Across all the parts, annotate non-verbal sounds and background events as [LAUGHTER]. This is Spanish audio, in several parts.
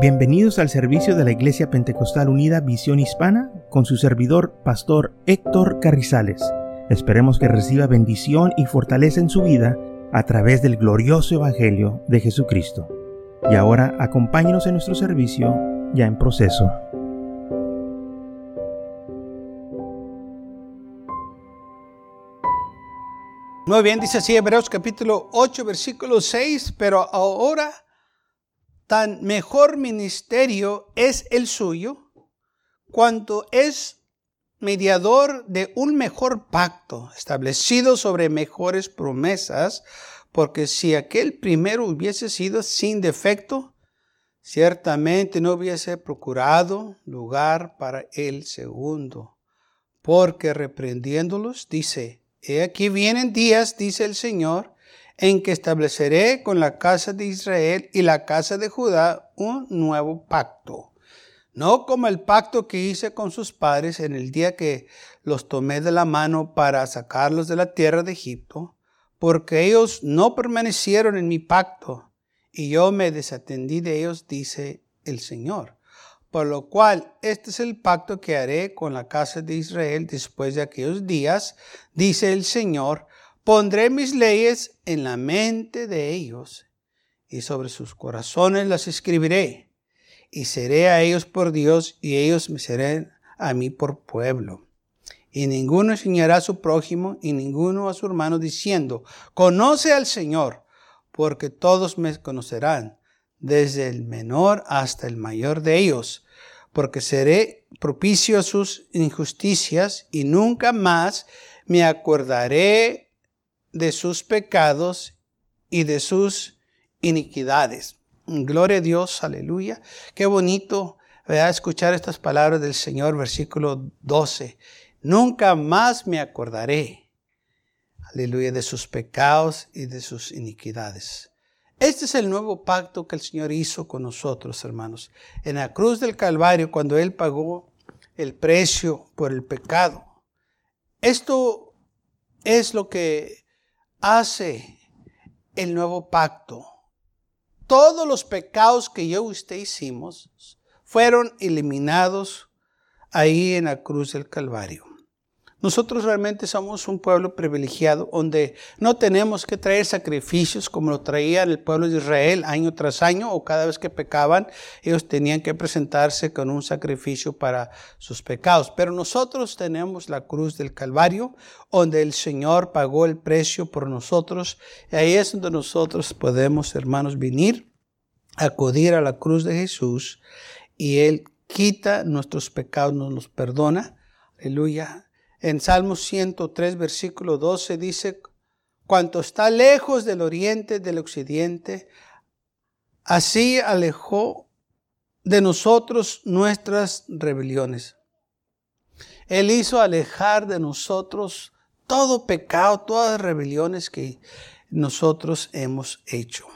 Bienvenidos al servicio de la Iglesia Pentecostal Unida Visión Hispana con su servidor, Pastor Héctor Carrizales. Esperemos que reciba bendición y fortaleza en su vida a través del glorioso Evangelio de Jesucristo. Y ahora acompáñenos en nuestro servicio ya en proceso. Muy bien, dice así Hebreos capítulo 8, versículo 6, pero ahora tan mejor ministerio es el suyo, cuanto es mediador de un mejor pacto, establecido sobre mejores promesas, porque si aquel primero hubiese sido sin defecto, ciertamente no hubiese procurado lugar para el segundo, porque reprendiéndolos, dice, He aquí vienen días, dice el Señor, en que estableceré con la casa de Israel y la casa de Judá un nuevo pacto. No como el pacto que hice con sus padres en el día que los tomé de la mano para sacarlos de la tierra de Egipto, porque ellos no permanecieron en mi pacto, y yo me desatendí de ellos, dice el Señor. Por lo cual, este es el pacto que haré con la casa de Israel después de aquellos días, dice el Señor, Pondré mis leyes en la mente de ellos y sobre sus corazones las escribiré. Y seré a ellos por Dios y ellos me serán a mí por pueblo. Y ninguno enseñará a su prójimo y ninguno a su hermano diciendo, conoce al Señor, porque todos me conocerán, desde el menor hasta el mayor de ellos, porque seré propicio a sus injusticias y nunca más me acordaré de sus pecados y de sus iniquidades. Gloria a Dios, aleluya. Qué bonito ¿verdad? escuchar estas palabras del Señor, versículo 12. Nunca más me acordaré, aleluya, de sus pecados y de sus iniquidades. Este es el nuevo pacto que el Señor hizo con nosotros, hermanos. En la cruz del Calvario, cuando Él pagó el precio por el pecado. Esto es lo que hace el nuevo pacto. Todos los pecados que yo y usted hicimos fueron eliminados ahí en la cruz del Calvario. Nosotros realmente somos un pueblo privilegiado donde no tenemos que traer sacrificios como lo traía el pueblo de Israel año tras año o cada vez que pecaban, ellos tenían que presentarse con un sacrificio para sus pecados. Pero nosotros tenemos la cruz del Calvario donde el Señor pagó el precio por nosotros. Y ahí es donde nosotros podemos, hermanos, venir, acudir a la cruz de Jesús y Él quita nuestros pecados, nos los perdona. Aleluya en Salmo 103, versículo 12 dice, cuanto está lejos del oriente del occidente, así alejó de nosotros nuestras rebeliones. Él hizo alejar de nosotros todo pecado, todas las rebeliones que nosotros hemos hecho.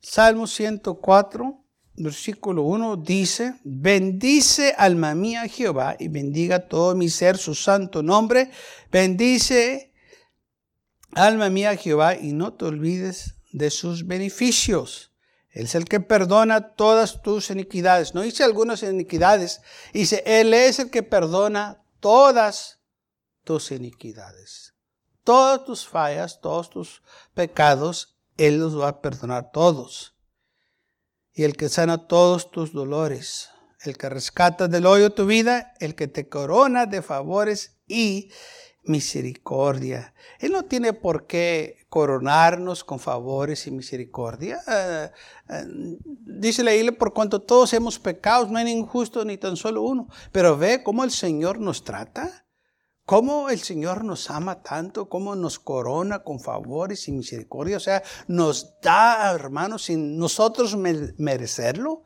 Salmo 104, versículo 1 dice, bendice alma mía Jehová y bendiga todo mi ser su santo nombre. Bendice alma mía Jehová y no te olvides de sus beneficios. Él es el que perdona todas tus iniquidades. No dice algunas iniquidades, dice, Él es el que perdona todas tus iniquidades. Todas tus fallas, todos tus pecados, Él los va a perdonar todos y el que sana todos tus dolores, el que rescata del hoyo tu vida, el que te corona de favores y misericordia. Él no tiene por qué coronarnos con favores y misericordia. Eh, eh, dice la Biblia, por cuanto todos hemos pecado, no hay ningún justo ni tan solo uno. Pero ve cómo el Señor nos trata cómo el Señor nos ama tanto, cómo nos corona con favores y misericordia, o sea, nos da, hermanos, sin nosotros merecerlo.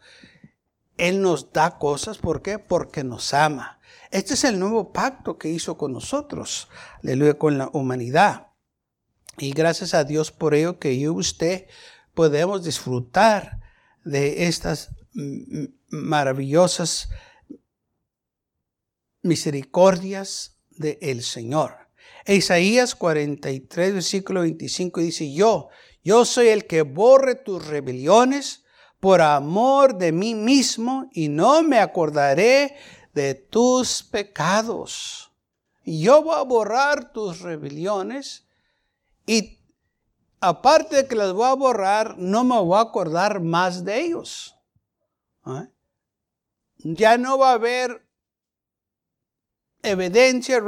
Él nos da cosas, ¿por qué? Porque nos ama. Este es el nuevo pacto que hizo con nosotros, aleluya, con la humanidad. Y gracias a Dios por ello que yo y usted podemos disfrutar de estas maravillosas misericordias del el Señor. Isaías 43, versículo 25 dice, yo, yo soy el que borre tus rebeliones por amor de mí mismo y no me acordaré de tus pecados. Yo voy a borrar tus rebeliones y aparte de que las voy a borrar, no me voy a acordar más de ellos. ¿Eh? Ya no va a haber evidencia,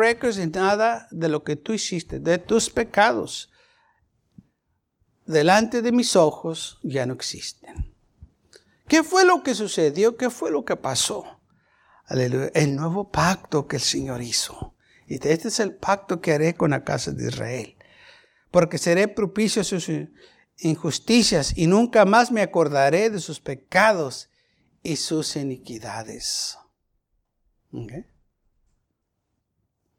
nada de lo que tú hiciste, de tus pecados. Delante de mis ojos ya no existen. ¿Qué fue lo que sucedió? ¿Qué fue lo que pasó? Aleluya. El nuevo pacto que el Señor hizo. Y este es el pacto que haré con la casa de Israel. Porque seré propicio a sus injusticias y nunca más me acordaré de sus pecados y sus iniquidades.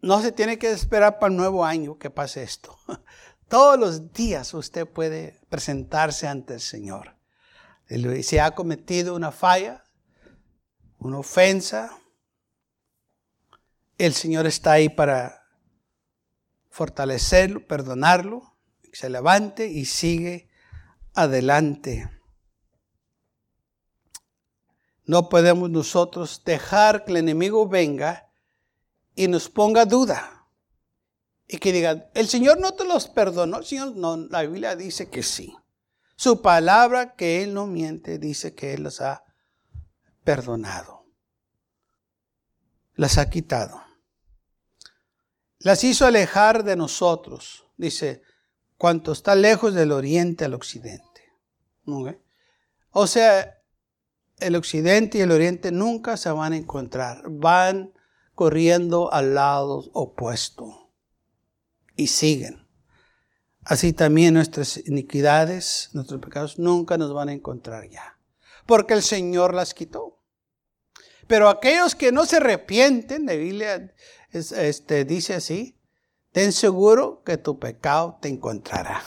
No se tiene que esperar para el nuevo año que pase esto. [LAUGHS] Todos los días usted puede presentarse ante el Señor. Si ha cometido una falla, una ofensa, el Señor está ahí para fortalecerlo, perdonarlo, se levante y sigue adelante. No podemos nosotros dejar que el enemigo venga y nos ponga duda. Y que diga, el Señor no te los perdonó. El Señor no, la Biblia dice que sí. Su palabra, que Él no miente, dice que Él los ha perdonado. Las ha quitado. Las hizo alejar de nosotros. Dice, cuanto está lejos del oriente al occidente. O sea, el occidente y el oriente nunca se van a encontrar. Van corriendo al lado opuesto. Y siguen. Así también nuestras iniquidades, nuestros pecados nunca nos van a encontrar ya. Porque el Señor las quitó. Pero aquellos que no se arrepienten, la Biblia este, dice así, ten seguro que tu pecado te encontrará.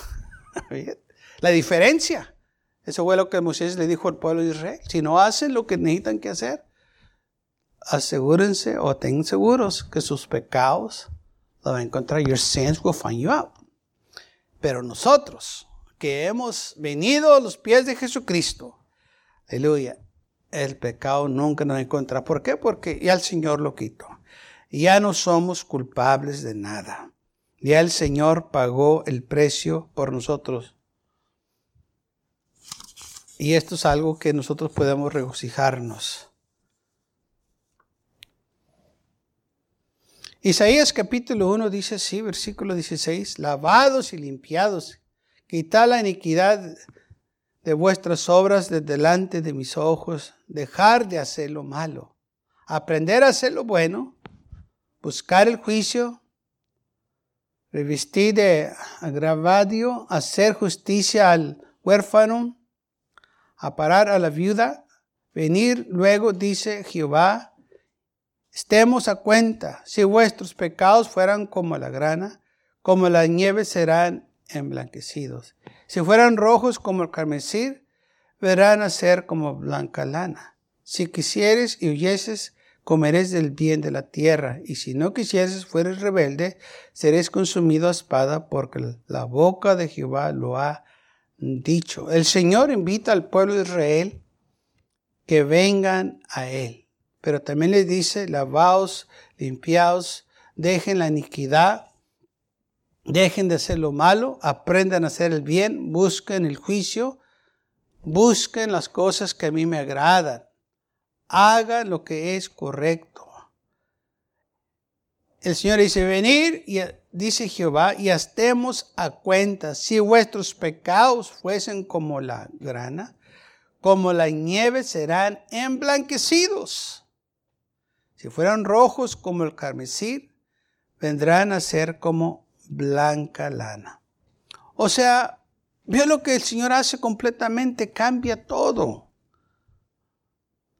[LAUGHS] la diferencia. Eso fue lo que Moisés le dijo al pueblo de Israel. Si no hacen lo que necesitan que hacer, asegúrense o tengan seguros que sus pecados lo van a encontrar. Your sins will find you out. Pero nosotros que hemos venido a los pies de Jesucristo, aleluya, el pecado nunca nos encontrará. ¿Por qué? Porque ya el Señor lo quitó. Ya no somos culpables de nada. Ya el Señor pagó el precio por nosotros. Y esto es algo que nosotros podemos regocijarnos. Isaías capítulo 1 dice así, versículo 16, lavados y limpiados, quitad la iniquidad de vuestras obras de delante de mis ojos, dejar de hacer lo malo, aprender a hacer lo bueno, buscar el juicio, revestir de agravadio, hacer justicia al huérfano, aparar a la viuda, venir luego, dice Jehová, Estemos a cuenta, si vuestros pecados fueran como la grana, como la nieve serán emblanquecidos. Si fueran rojos como el carmesí, verán a ser como blanca lana. Si quisieres y huyeses, comeréis del bien de la tierra, y si no quisieres, fueres rebelde, seréis consumido a espada, porque la boca de Jehová lo ha dicho. El Señor invita al pueblo de Israel que vengan a Él. Pero también les dice, lavaos, limpiaos, dejen la iniquidad, dejen de hacer lo malo, aprendan a hacer el bien, busquen el juicio, busquen las cosas que a mí me agradan, hagan lo que es correcto. El Señor dice, venir, y dice Jehová, y estemos a cuenta, si vuestros pecados fuesen como la grana, como la nieve serán emblanquecidos. Si fueran rojos como el carmesí, vendrán a ser como blanca lana. O sea, vio lo que el Señor hace completamente, cambia todo.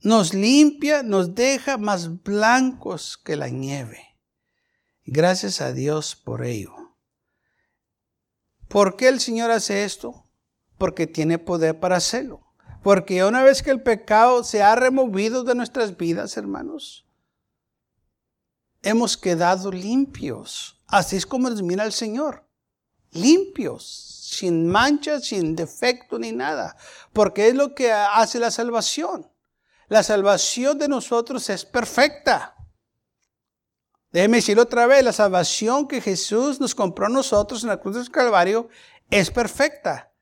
Nos limpia, nos deja más blancos que la nieve. gracias a Dios por ello. ¿Por qué el Señor hace esto? Porque tiene poder para hacerlo. Porque una vez que el pecado se ha removido de nuestras vidas, hermanos, hemos quedado limpios. Así es como nos mira el Señor. limpios, sin manchas, sin defecto ni nada, porque es lo que hace la salvación. La salvación de nosotros es perfecta. Déjeme decirlo otra vez, la salvación que Jesús nos compró a nosotros en la cruz del Calvario es perfecta.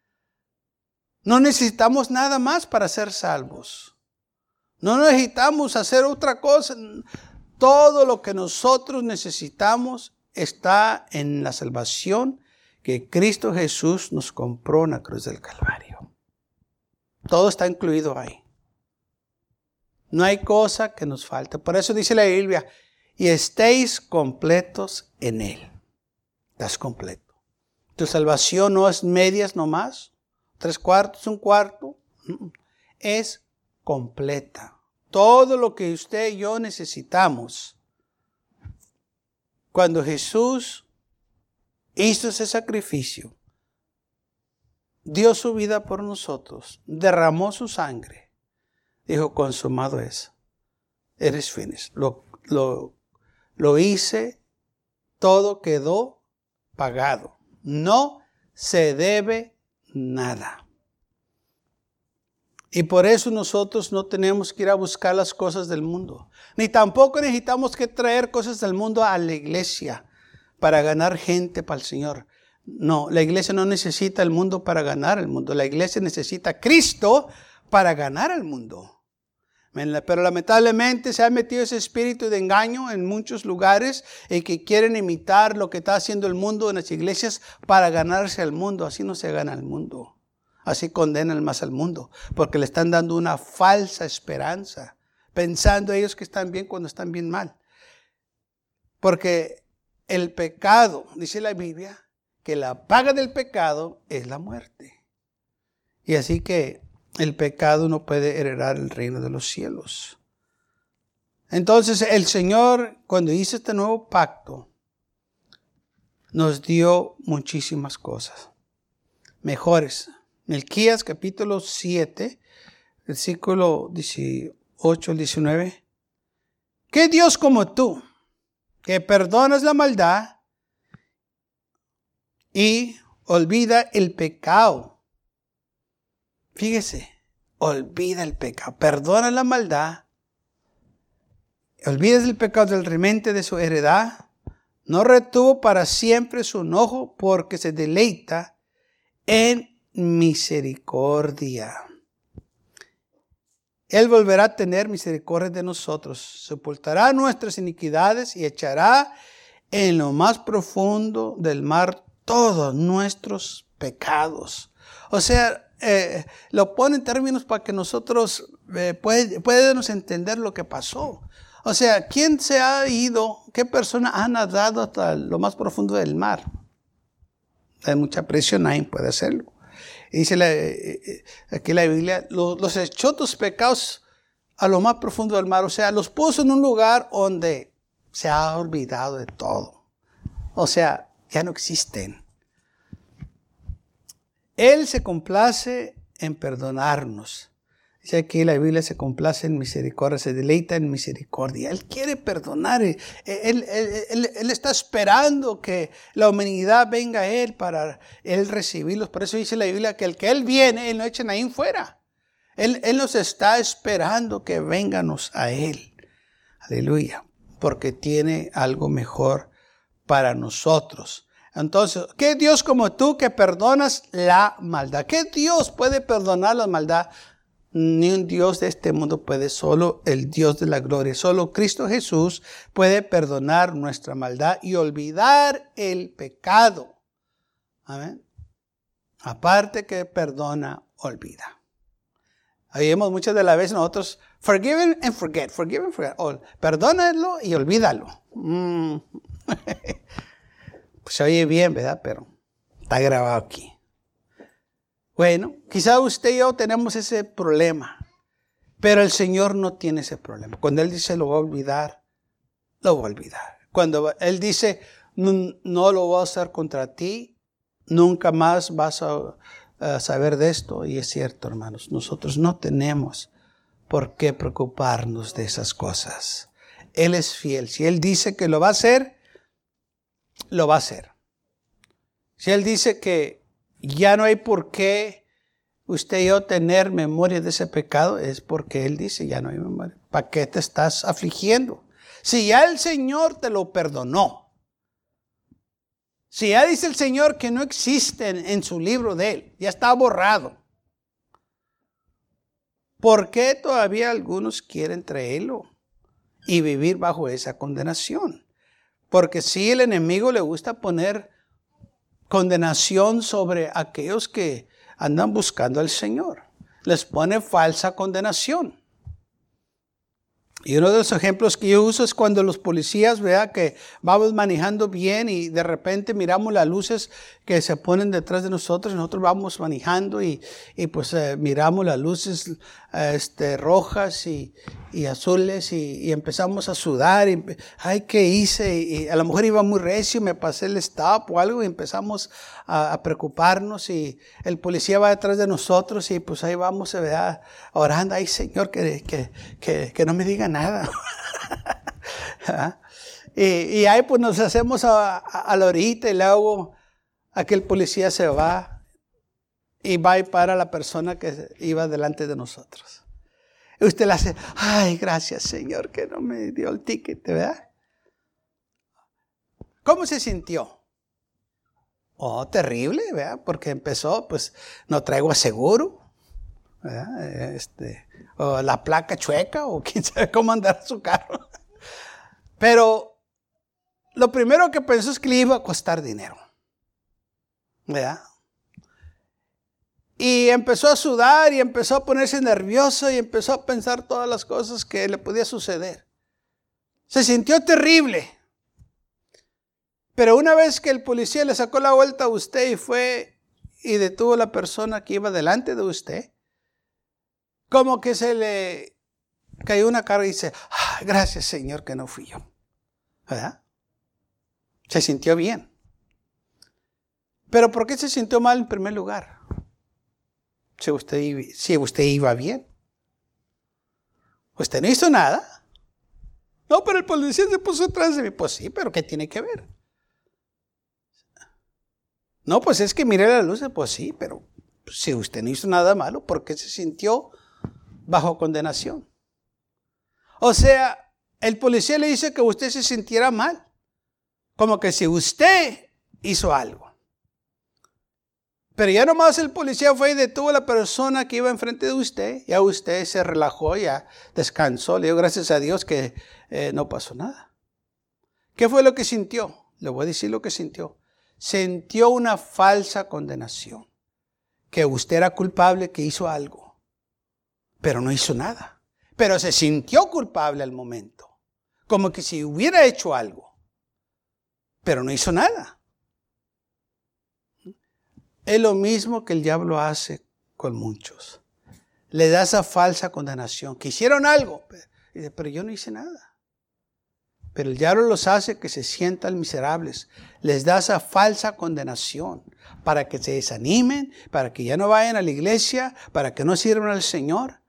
No necesitamos nada más para ser salvos. No necesitamos hacer otra cosa. Todo lo que nosotros necesitamos está en la salvación que Cristo Jesús nos compró en la cruz del Calvario. Todo está incluido ahí. No hay cosa que nos falte. Por eso dice la Biblia, y estéis completos en Él. Estás completo. Tu salvación no es medias nomás, tres cuartos, un cuarto. Es completa. Todo lo que usted y yo necesitamos. Cuando Jesús hizo ese sacrificio, dio su vida por nosotros, derramó su sangre, dijo, consumado es. Eres fines. Lo, lo, lo hice, todo quedó pagado. No se debe nada. Y por eso nosotros no tenemos que ir a buscar las cosas del mundo. Ni tampoco necesitamos que traer cosas del mundo a la iglesia para ganar gente para el Señor. No, la iglesia no necesita el mundo para ganar el mundo. La iglesia necesita a Cristo para ganar el mundo. Pero lamentablemente se ha metido ese espíritu de engaño en muchos lugares y que quieren imitar lo que está haciendo el mundo en las iglesias para ganarse al mundo. Así no se gana el mundo. Así condenan más al mundo, porque le están dando una falsa esperanza, pensando ellos que están bien cuando están bien mal. Porque el pecado, dice la Biblia, que la paga del pecado es la muerte. Y así que el pecado no puede heredar el reino de los cielos. Entonces el Señor, cuando hizo este nuevo pacto, nos dio muchísimas cosas mejores. Melquías capítulo 7, versículo 18 al 19. ¿Qué Dios como tú? que perdonas la maldad y olvida el pecado. Fíjese, olvida el pecado, perdona la maldad, olvides el pecado del remente de su heredad, no retuvo para siempre su enojo porque se deleita en misericordia. Él volverá a tener misericordia de nosotros, sepultará nuestras iniquidades y echará en lo más profundo del mar todos nuestros pecados. O sea, eh, lo pone en términos para que nosotros eh, podamos entender lo que pasó. O sea, ¿quién se ha ido? ¿Qué persona ha nadado hasta lo más profundo del mar? Hay mucha presión, nadie puede hacerlo dice la, eh, eh, aquí la Biblia, los, los echó tus pecados a lo más profundo del mar. O sea, los puso en un lugar donde se ha olvidado de todo. O sea, ya no existen. Él se complace en perdonarnos. Dice aquí la Biblia se complace en misericordia, se deleita en misericordia. Él quiere perdonar. Él, él, está esperando que la humanidad venga a Él para Él recibirlos. Por eso dice la Biblia que el que Él viene, Él no echa ahí fuera. Él, él nos está esperando que venganos a Él. Aleluya. Porque tiene algo mejor para nosotros. Entonces, ¿qué Dios como tú que perdonas la maldad? ¿Qué Dios puede perdonar la maldad? Ni un Dios de este mundo puede, solo el Dios de la gloria, solo Cristo Jesús puede perdonar nuestra maldad y olvidar el pecado. Amén. Aparte que perdona, olvida. Oímos muchas de las veces nosotros, forgive and forget, forgive and forget. perdónalo y olvídalo. Mm. [LAUGHS] pues se oye bien, ¿verdad? Pero está grabado aquí. Bueno, quizá usted y yo tenemos ese problema, pero el Señor no tiene ese problema. Cuando Él dice lo va a olvidar, lo va a olvidar. Cuando Él dice no, lo voy a hacer contra ti, nunca más vas a saber de esto. Y es cierto, hermanos, nosotros no tenemos por qué preocuparnos de esas cosas. Él es fiel. Si Él dice que lo va a hacer, lo va a hacer. Si Él dice que ya no hay por qué usted y yo tener memoria de ese pecado, es porque Él dice, ya no hay memoria. ¿Para qué te estás afligiendo? Si ya el Señor te lo perdonó. Si ya dice el Señor que no existe en, su libro de Él, ya está borrado. ¿Por qué todavía algunos quieren traerlo y vivir bajo esa condenación? Porque si el enemigo le gusta poner condenación sobre aquellos que andan buscando al Señor. Les pone falsa condenación. Y uno de los ejemplos que yo uso es cuando los policías vean que vamos manejando bien y de repente miramos las luces que se ponen detrás de nosotros, nosotros vamos manejando y, y pues eh, miramos las luces este, rojas y, y azules y, empezamos a sudar y, ay, ¿qué hice? Y a lo mejor iba muy recio, me pasé el stop o algo y empezamos a, preocuparnos y el policía va detrás de nosotros y pues ahí vamos, ¿verdad? Orando, ay Señor, que, que, que, que no me diga nada. [LAUGHS] ¿Ah? y, y, ahí pues nos hacemos a, a, la orilla y luego aquel policía se va y va y para la persona que iba delante de nosotros. Y usted le hace, ay, gracias Señor que no me dio el ticket, ¿verdad? ¿Cómo se sintió? Oh, terrible, ¿verdad? Porque empezó, pues, no traigo seguro, ¿verdad? Este, o la placa chueca, o [LAUGHS] quién sabe cómo andar su carro. Pero lo primero que pensó es que le iba a costar dinero, ¿verdad? Y empezó a sudar y empezó a ponerse nervioso y empezó a pensar todas las cosas que le podía suceder. Se sintió terrible. Pero una vez que el policía le sacó la vuelta a usted y fue y detuvo a la persona que iba delante de usted, como que se le cayó una cara y dice, ah, gracias Señor que no fui yo. ¿Verdad? Se sintió bien. Pero ¿por qué se sintió mal en primer lugar? Si usted, si usted iba bien. Usted no hizo nada. No, pero el policía se puso atrás de mí. Pues sí, pero ¿qué tiene que ver? No, pues es que miré la luz. Pues sí, pero si usted no hizo nada malo, ¿por qué se sintió bajo condenación? O sea, el policía le dice que usted se sintiera mal. Como que si usted hizo algo. Pero ya nomás el policía fue y detuvo a la persona que iba enfrente de usted. Ya usted se relajó, ya descansó. Le dio gracias a Dios que eh, no pasó nada. ¿Qué fue lo que sintió? Le voy a decir lo que sintió. Sintió una falsa condenación. Que usted era culpable, que hizo algo. Pero no hizo nada. Pero se sintió culpable al momento. Como que si hubiera hecho algo. Pero no hizo nada. Es lo mismo que el diablo hace con muchos. Le da esa falsa condenación, que hicieron algo, pero yo no hice nada. Pero el diablo los hace que se sientan miserables. Les da esa falsa condenación para que se desanimen, para que ya no vayan a la iglesia, para que no sirvan al Señor.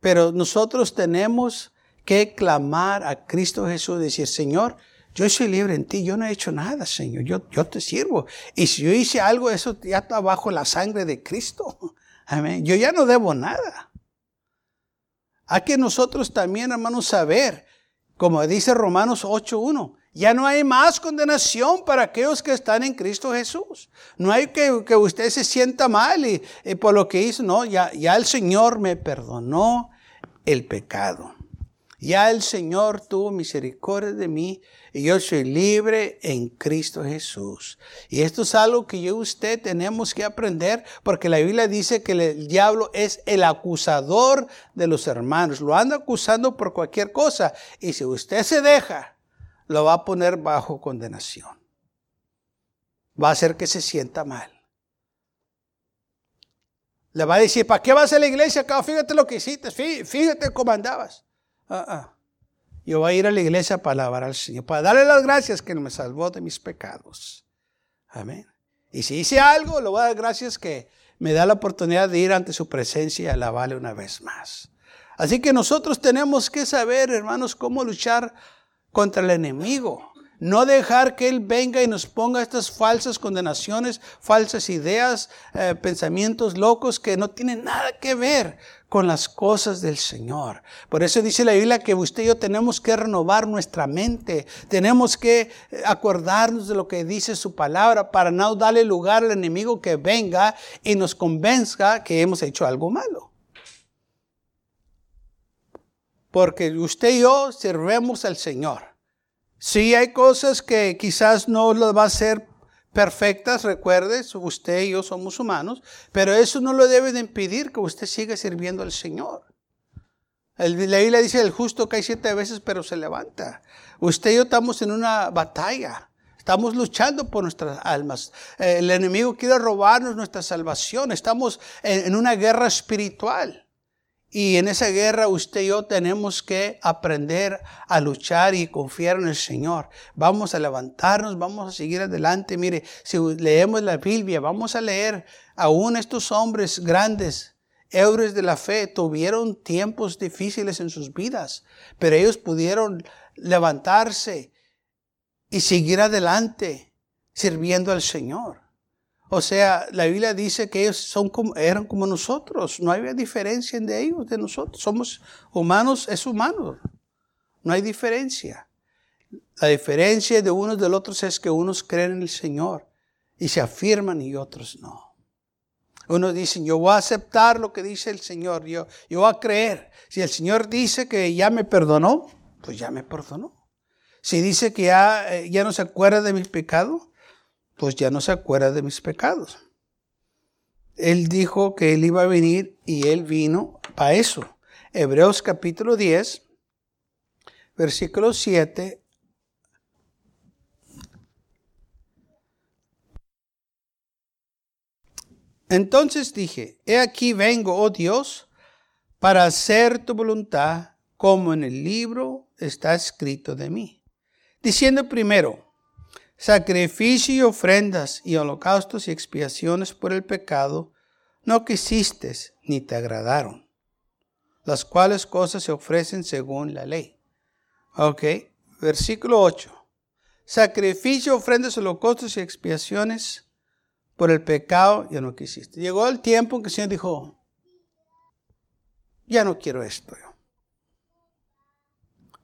Pero nosotros tenemos que clamar a Cristo Jesús, decir, Señor, yo soy libre en ti, yo no he hecho nada, Señor, yo, yo te sirvo. Y si yo hice algo, eso ya está bajo la sangre de Cristo. [LAUGHS] Amén. Yo ya no debo nada. Hay que nosotros también, hermanos, saber, como dice Romanos 8.1, ya no hay más condenación para aquellos que están en Cristo Jesús. No hay que, que usted se sienta mal y, y, por lo que hizo, no, ya, ya el Señor me perdonó el pecado. Ya el Señor tuvo misericordia de mí y yo soy libre en Cristo Jesús. Y esto es algo que yo y usted tenemos que aprender porque la Biblia dice que el diablo es el acusador de los hermanos. Lo anda acusando por cualquier cosa. Y si usted se deja, lo va a poner bajo condenación. Va a hacer que se sienta mal. Le va a decir, ¿para qué vas a la iglesia acá? Fíjate lo que hiciste, fíjate cómo andabas. Ah, ah. Yo voy a ir a la iglesia para alabar al Señor, para darle las gracias que me salvó de mis pecados. Amén. Y si hice algo, le voy a dar gracias que me da la oportunidad de ir ante su presencia y alabarle una vez más. Así que nosotros tenemos que saber, hermanos, cómo luchar contra el enemigo. No dejar que Él venga y nos ponga estas falsas condenaciones, falsas ideas, eh, pensamientos locos que no tienen nada que ver con las cosas del Señor. Por eso dice la Biblia que usted y yo tenemos que renovar nuestra mente, tenemos que eh, acordarnos de lo que dice su palabra para no darle lugar al enemigo que venga y nos convenzca que hemos hecho algo malo. Porque usted y yo servemos al Señor. Sí hay cosas que quizás no lo va a ser perfectas, recuerde, usted y yo somos humanos, pero eso no lo debe de impedir que usted siga sirviendo al Señor. El, la Biblia dice, el justo cae siete veces, pero se levanta. Usted y yo estamos en una batalla. Estamos luchando por nuestras almas. El enemigo quiere robarnos nuestra salvación. Estamos en una guerra espiritual. Y en esa guerra usted y yo tenemos que aprender a luchar y confiar en el Señor. Vamos a levantarnos, vamos a seguir adelante. Mire, si leemos la Biblia, vamos a leer aún estos hombres grandes, héroes de la fe, tuvieron tiempos difíciles en sus vidas, pero ellos pudieron levantarse y seguir adelante sirviendo al Señor. O sea, la Biblia dice que ellos son como, eran como nosotros. No había diferencia entre ellos, de nosotros. Somos humanos, es humano. No hay diferencia. La diferencia de unos del otros es que unos creen en el Señor y se afirman y otros no. Unos dicen, yo voy a aceptar lo que dice el Señor, yo, yo voy a creer. Si el Señor dice que ya me perdonó, pues ya me perdonó. Si dice que ya, eh, ya no se acuerda de mis pecados, pues ya no se acuerda de mis pecados. Él dijo que él iba a venir y él vino para eso. Hebreos capítulo 10, versículo 7. Entonces dije, he aquí vengo, oh Dios, para hacer tu voluntad como en el libro está escrito de mí. Diciendo primero, sacrificio y ofrendas y holocaustos y expiaciones por el pecado, no quisiste ni te agradaron, las cuales cosas se ofrecen según la ley. Ok, versículo 8. Sacrificio, ofrendas, holocaustos y expiaciones por el pecado, ya no quisiste. Llegó el tiempo en que el Señor dijo, ya no quiero esto.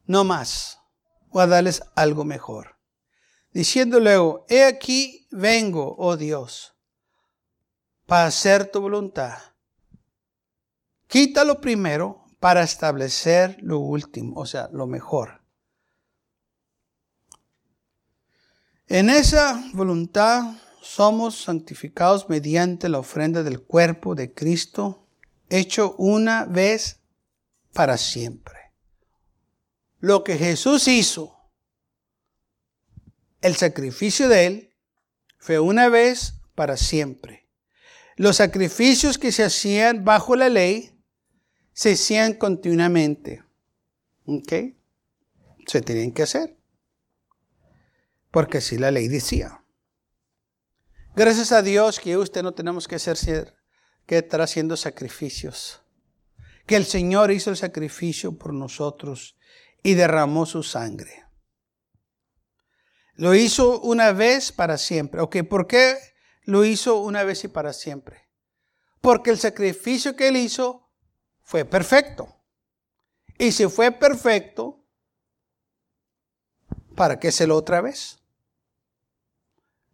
No más. Voy a darles algo mejor diciendo luego, he aquí vengo, oh Dios, para hacer tu voluntad. Quítalo primero para establecer lo último, o sea, lo mejor. En esa voluntad somos santificados mediante la ofrenda del cuerpo de Cristo, hecho una vez para siempre. Lo que Jesús hizo el sacrificio de Él fue una vez para siempre. Los sacrificios que se hacían bajo la ley se hacían continuamente. ¿Ok? Se tenían que hacer. Porque así la ley decía. Gracias a Dios que usted no tenemos que hacer que estar haciendo sacrificios. Que el Señor hizo el sacrificio por nosotros y derramó su sangre. Lo hizo una vez para siempre. Ok, ¿por qué lo hizo una vez y para siempre? Porque el sacrificio que él hizo fue perfecto. Y si fue perfecto, ¿para qué hacerlo otra vez?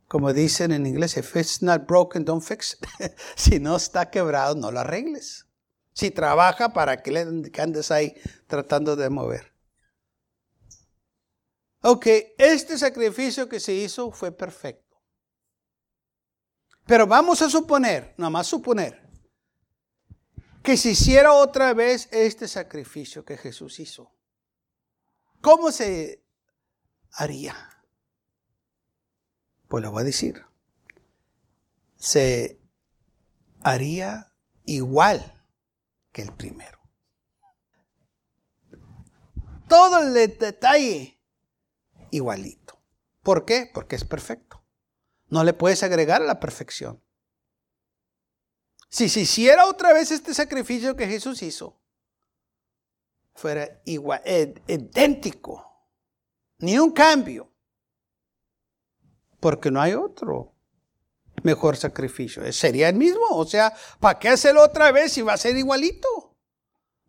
Como dicen en inglés, if it's not broken, don't fix it. [LAUGHS] si no está quebrado, no lo arregles. Si trabaja, ¿para qué le andes ahí tratando de mover? Ok, este sacrificio que se hizo fue perfecto. Pero vamos a suponer, nada más suponer, que se hiciera otra vez este sacrificio que Jesús hizo. ¿Cómo se haría? Pues lo voy a decir. Se haría igual que el primero. Todo el detalle igualito. ¿Por qué? Porque es perfecto. No le puedes agregar a la perfección. Si se hiciera otra vez este sacrificio que Jesús hizo, fuera igual, idéntico, ni un cambio, porque no hay otro mejor sacrificio. Sería el mismo, o sea, ¿para qué hacerlo otra vez si va a ser igualito?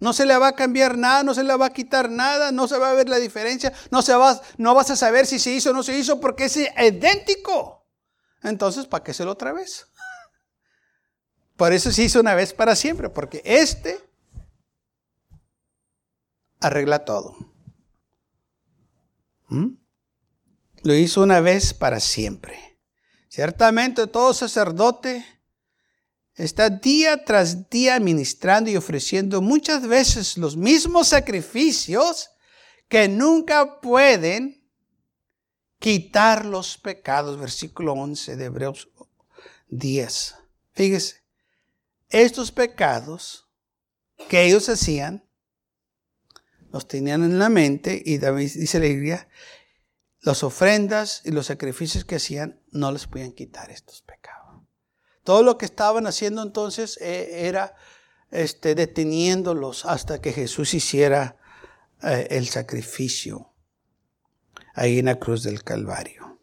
No se le va a cambiar nada, no se le va a quitar nada, no se va a ver la diferencia, no, se va, no vas a saber si se hizo o no se hizo porque es idéntico. Entonces, ¿para qué hacerlo otra vez? [LAUGHS] Por eso se hizo una vez para siempre, porque este arregla todo. ¿Mm? Lo hizo una vez para siempre. Ciertamente todo sacerdote está día tras día ministrando y ofreciendo muchas veces los mismos sacrificios que nunca pueden quitar los pecados. Versículo 11 de Hebreos 10. Fíjese, estos pecados que ellos hacían, los tenían en la mente y David dice la Biblia, las ofrendas y los sacrificios que hacían no les podían quitar estos pecados. Todo lo que estaban haciendo entonces eh, era este, deteniéndolos hasta que Jesús hiciera eh, el sacrificio ahí en la cruz del Calvario.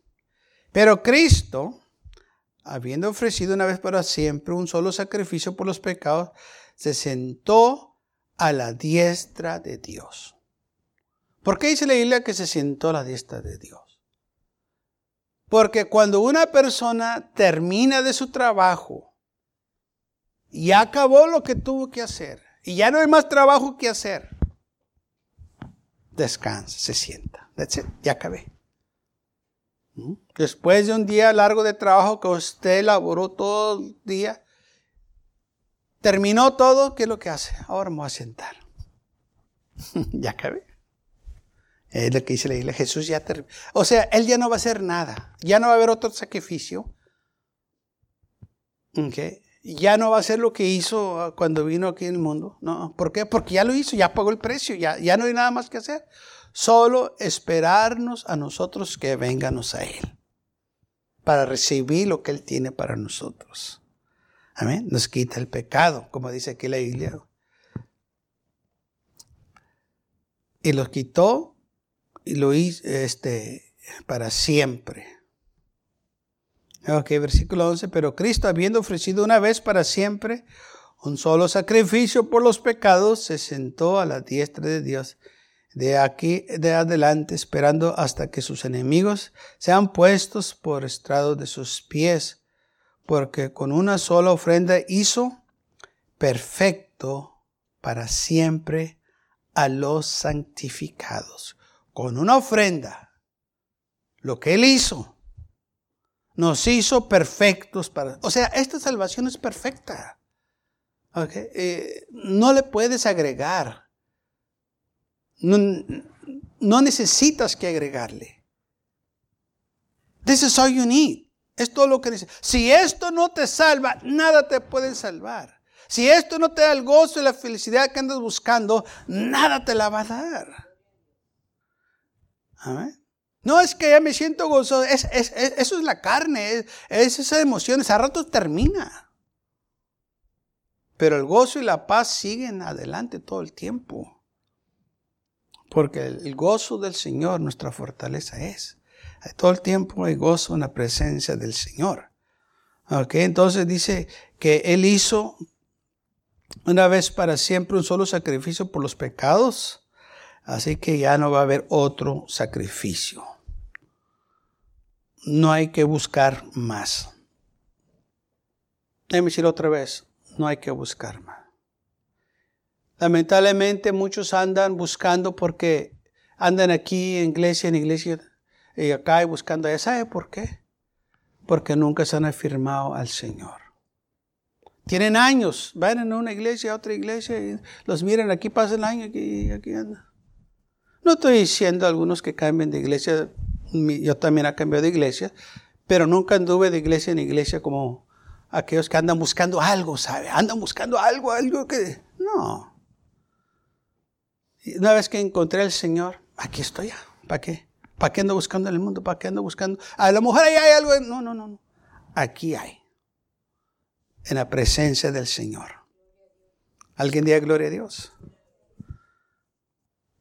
Pero Cristo, habiendo ofrecido una vez para siempre un solo sacrificio por los pecados, se sentó a la diestra de Dios. ¿Por qué dice la Biblia que se sentó a la diestra de Dios? Porque cuando una persona termina de su trabajo y acabó lo que tuvo que hacer y ya no hay más trabajo que hacer, descansa, se sienta. ya acabé. ¿Mm? Después de un día largo de trabajo que usted elaboró todo el día, terminó todo, ¿qué es lo que hace? Ahora me voy a sentar. [LAUGHS] ya acabé. Es lo que dice la iglesia. Jesús ya terminó. O sea, Él ya no va a hacer nada. Ya no va a haber otro sacrificio. Okay. Ya no va a hacer lo que hizo cuando vino aquí en el mundo. No. ¿Por qué? Porque ya lo hizo, ya pagó el precio, ya, ya no hay nada más que hacer. Solo esperarnos a nosotros que venganos a Él. Para recibir lo que Él tiene para nosotros. Amén. Nos quita el pecado, como dice aquí la Biblia. Y los quitó lo hizo este, para siempre. Ok, versículo 11. Pero Cristo, habiendo ofrecido una vez para siempre un solo sacrificio por los pecados, se sentó a la diestra de Dios. De aquí de adelante, esperando hasta que sus enemigos sean puestos por estrado de sus pies, porque con una sola ofrenda hizo perfecto para siempre a los santificados con una ofrenda, lo que Él hizo, nos hizo perfectos para... O sea, esta salvación es perfecta. Eh, no le puedes agregar. No, no, necesitas que agregarle. This is all you need. Es todo lo que dice. Si esto no te salva, nada te puede salvar. Si esto no te da el gozo y la felicidad que andas buscando, nada te la va a dar. No es que ya me siento gozoso, es, eso es la carne, es, es esa emoción, a rato termina. Pero el gozo y la paz siguen adelante todo el tiempo. Porque el, gozo del Señor, nuestra fortaleza es. Todo el tiempo hay gozo en la presencia del Señor. Okay, entonces dice que Él hizo una vez para siempre un solo sacrificio por los pecados Así que ya no va a haber otro sacrificio. No hay que buscar más. Déjame decir otra vez, no hay que buscar más. Lamentablemente muchos andan buscando porque andan aquí en iglesia, en iglesia y acá y buscando. ¿Sabe por qué? Porque nunca se han afirmado al Señor. Tienen años, van a una iglesia, a otra iglesia y los miran, aquí pasa el año y aquí andan. No estoy diciendo a algunos que cambien de iglesia, yo también he cambiado de iglesia, pero nunca anduve de iglesia en iglesia como aquellos que andan buscando algo, ¿sabe? Andan buscando algo, algo que... No. Una vez que encontré al Señor, aquí estoy ya. ¿Para qué? ¿Para qué ando buscando en el mundo? ¿Para qué ando buscando? A la mujer ahí hay algo. No, no, no. Aquí hay. En la presencia del Señor. ¿Alguien diga gloria a Dios?